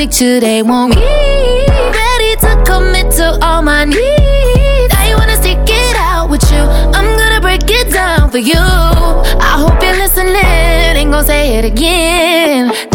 picture they want me. Ready to commit to all my needs. I wanna stick it out with you. I'm gonna break it down for you. I hope you're listening. Ain't gonna say it again.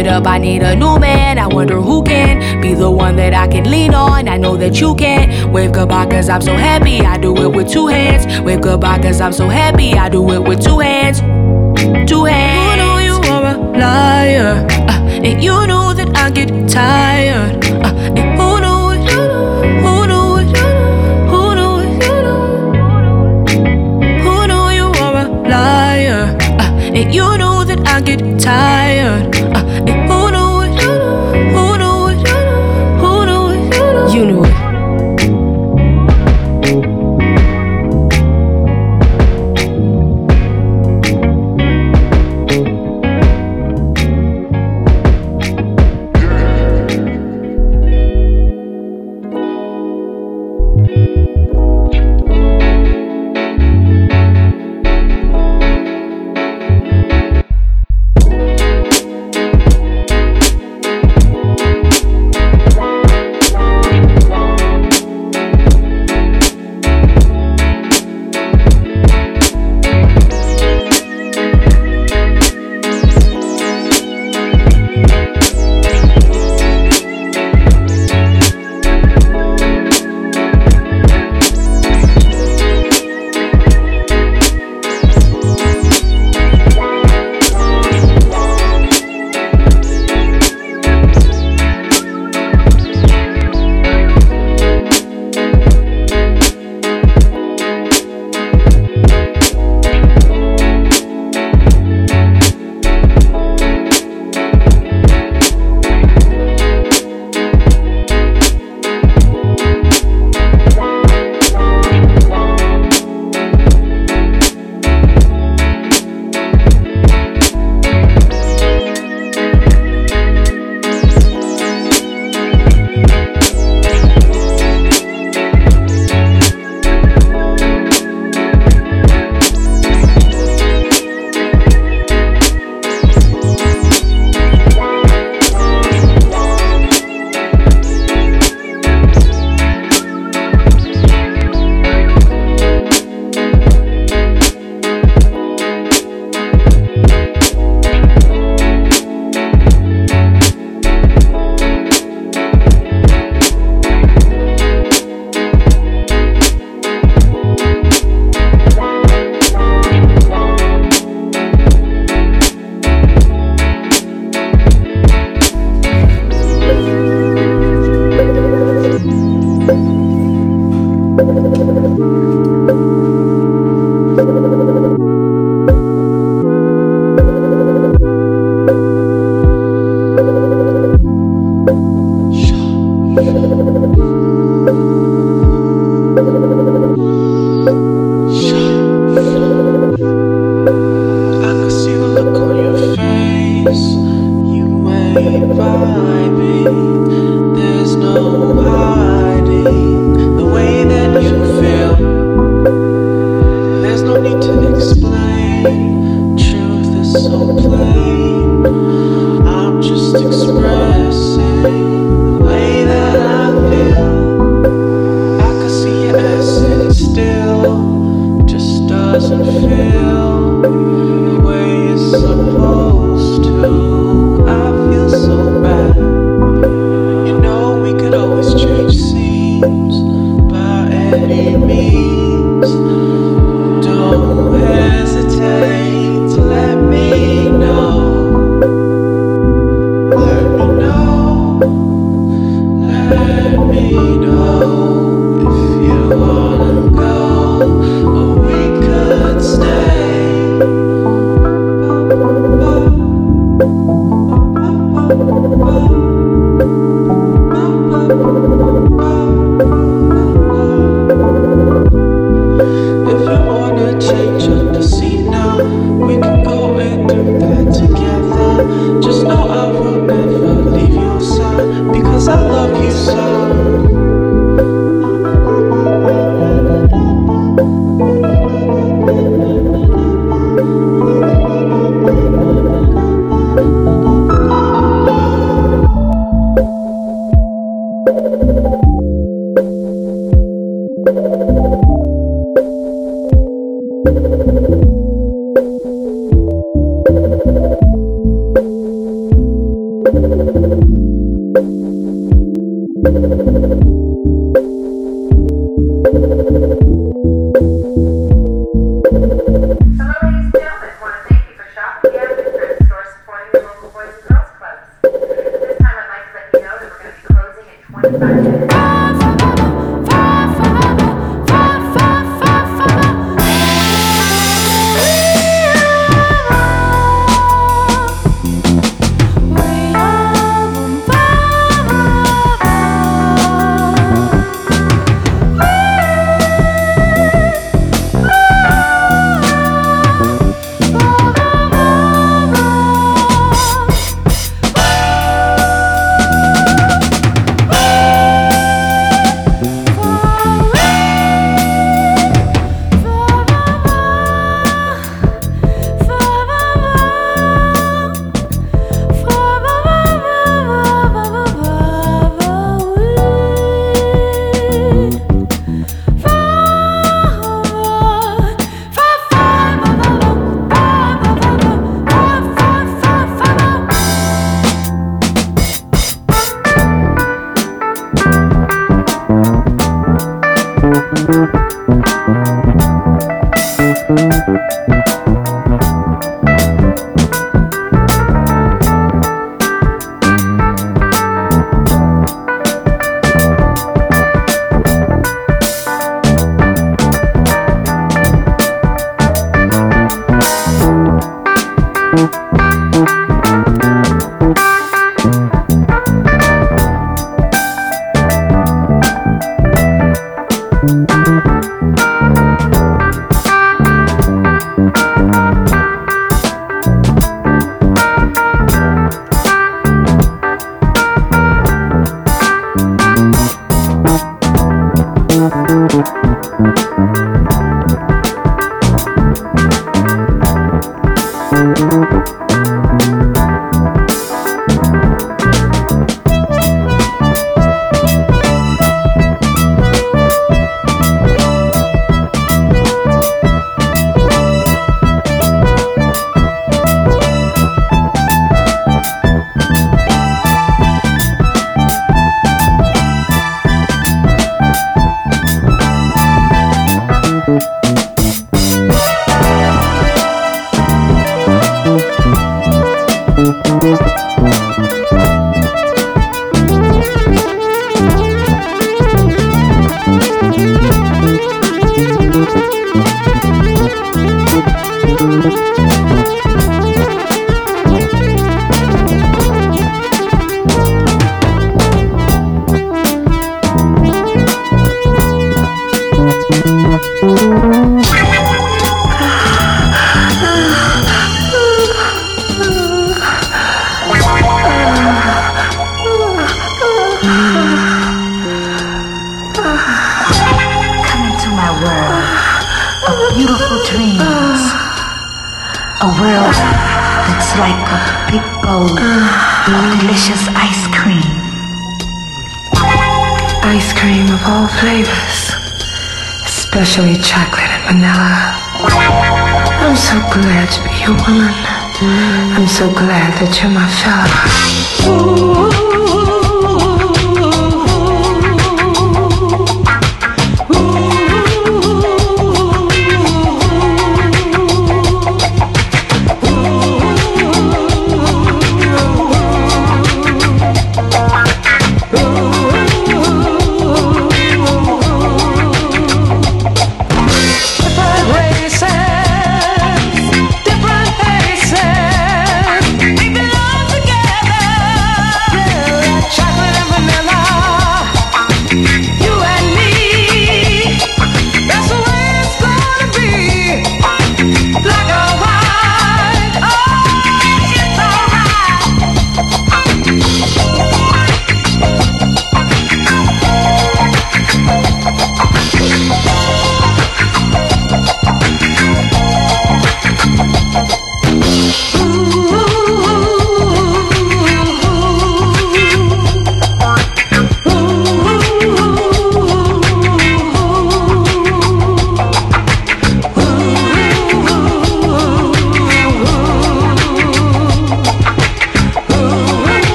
Up, I need a new man. I wonder who can be the one that I can lean on. I know that you can. Wave goodbye, cause I'm so happy. I do it with two hands. Wave goodbye, cause I'm so happy. I do it with two hands. Two hands. Who know you are a liar? Uh, and you know that I get tired. Uh, and who know it? Who know it? Who know it? Who know you are a liar? Uh, and you know that I get tired.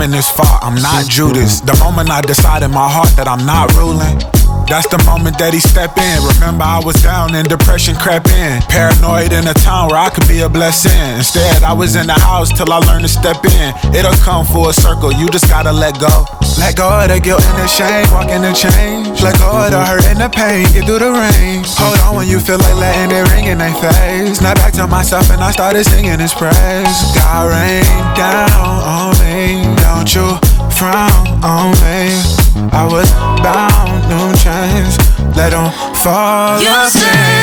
coming this far, I'm not Judas. The moment I decide in my heart that I'm not ruling. That's the moment that he step in. Remember, I was down and depression crept in. Paranoid in a town where I could be a blessing. Instead, I was in the house till I learned to step in. It'll come full circle, you just gotta let go. Let go of the guilt and the shame, walk in the change. Let go of the hurt and the pain, get through the rain. Hold on when you feel like letting it ring in their face. Now back to myself and I started singing his praise. God rained down on don't you frown on me. I was bound, no chance. Let them fall. You say.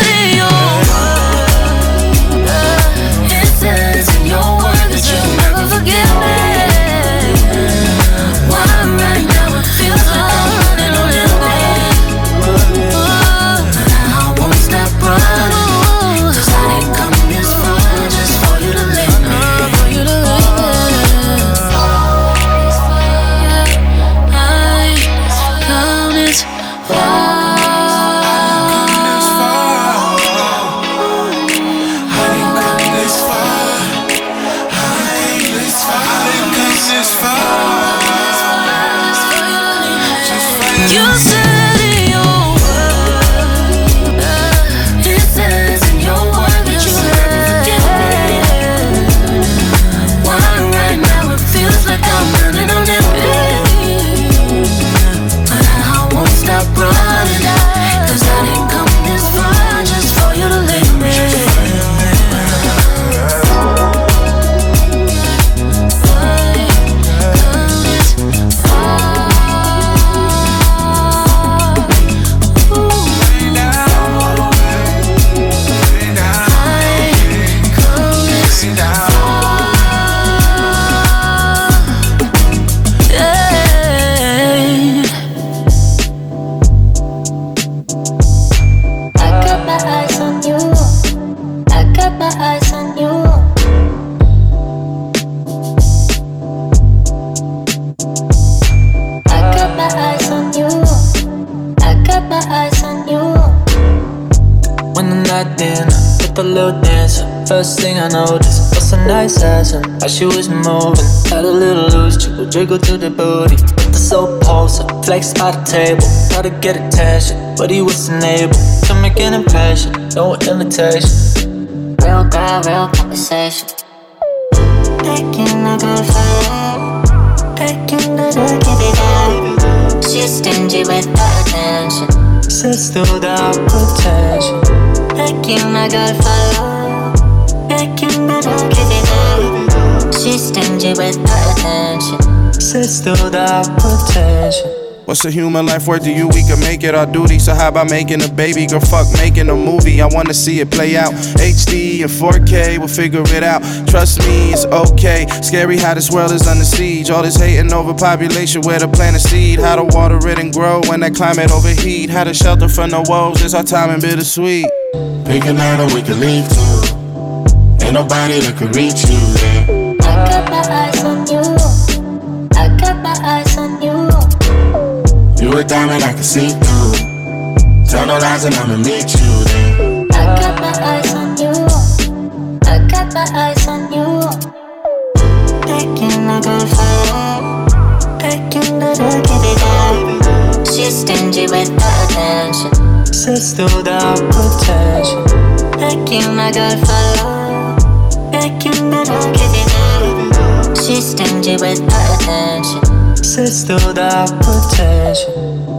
Jiggle to the booty. With the soap pulse, flex by the table. Try to get attention, but he wasn't able to make an impression. No invitation. Real girl, real conversation. Taking a good fire, taking the good, it up. She's stingy with her attention. Says without potential. Taking a good fire, up. Stingy with her attention. Says without potential. What's a human life worth to you? We can make it our duty. So how about making a baby? Girl, fuck making a movie. I wanna see it play out. HD and 4K, we'll figure it out. Trust me, it's okay. Scary how this world is under siege. All this hating over population, where to plant a seed. How to water it and grow when that climate overheat. How to shelter from the woes. It's our time and bittersweet. Pick a night that we can leave too. Ain't nobody that can reach you there. I got my eyes on you. I got my eyes on you. You a diamond I can see through. Tell no lies and I'ma meet you there. I got my eyes on you. I got my eyes on you. Taking a good fire. Taking the good, give it up. She's stingy with her attention. Says without potential. Taking a good fire. Taking the good, give it up. She's stingy with attention. Says without potential.